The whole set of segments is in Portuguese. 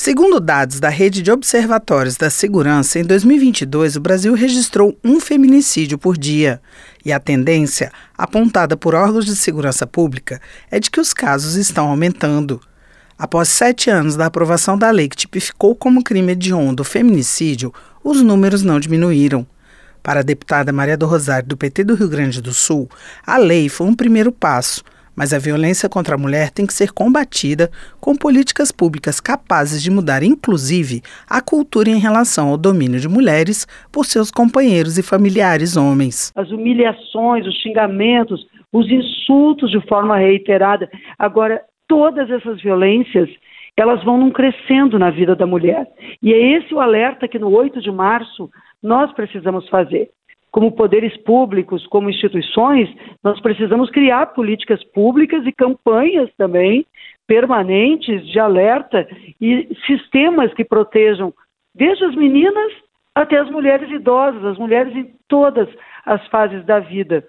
Segundo dados da Rede de Observatórios da Segurança, em 2022 o Brasil registrou um feminicídio por dia. E a tendência, apontada por órgãos de segurança pública, é de que os casos estão aumentando. Após sete anos da aprovação da lei que tipificou como crime hediondo o feminicídio, os números não diminuíram. Para a deputada Maria do Rosário, do PT do Rio Grande do Sul, a lei foi um primeiro passo mas a violência contra a mulher tem que ser combatida com políticas públicas capazes de mudar, inclusive, a cultura em relação ao domínio de mulheres por seus companheiros e familiares homens. As humilhações, os xingamentos, os insultos de forma reiterada. Agora, todas essas violências elas vão num crescendo na vida da mulher. E é esse o alerta que no 8 de março nós precisamos fazer como poderes públicos, como instituições, nós precisamos criar políticas públicas e campanhas também permanentes de alerta e sistemas que protejam desde as meninas até as mulheres idosas, as mulheres em todas as fases da vida.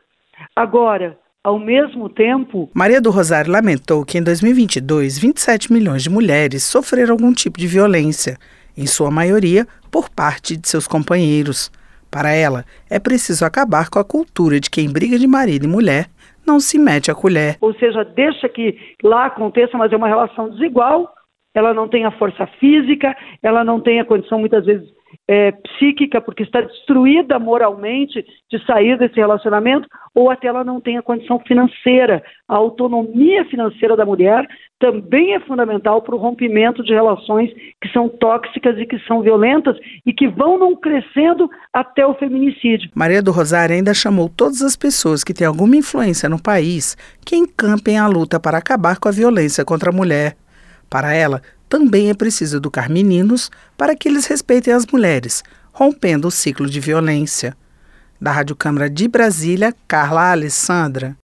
Agora, ao mesmo tempo. Maria do Rosário lamentou que em 2022, 27 milhões de mulheres sofreram algum tipo de violência, em sua maioria por parte de seus companheiros. Para ela, é preciso acabar com a cultura de quem briga de marido e mulher não se mete a colher. Ou seja, deixa que lá aconteça, mas é uma relação desigual. Ela não tem a força física, ela não tem a condição, muitas vezes, é, psíquica, porque está destruída moralmente de sair desse relacionamento, ou até ela não tem a condição financeira. A autonomia financeira da mulher também é fundamental para o rompimento de relações que são tóxicas e que são violentas e que vão não crescendo até o feminicídio. Maria do Rosário ainda chamou todas as pessoas que têm alguma influência no país que encampem a luta para acabar com a violência contra a mulher. Para ela, também é preciso educar meninos para que eles respeitem as mulheres, rompendo o ciclo de violência. Da Rádio Câmara de Brasília, Carla Alessandra.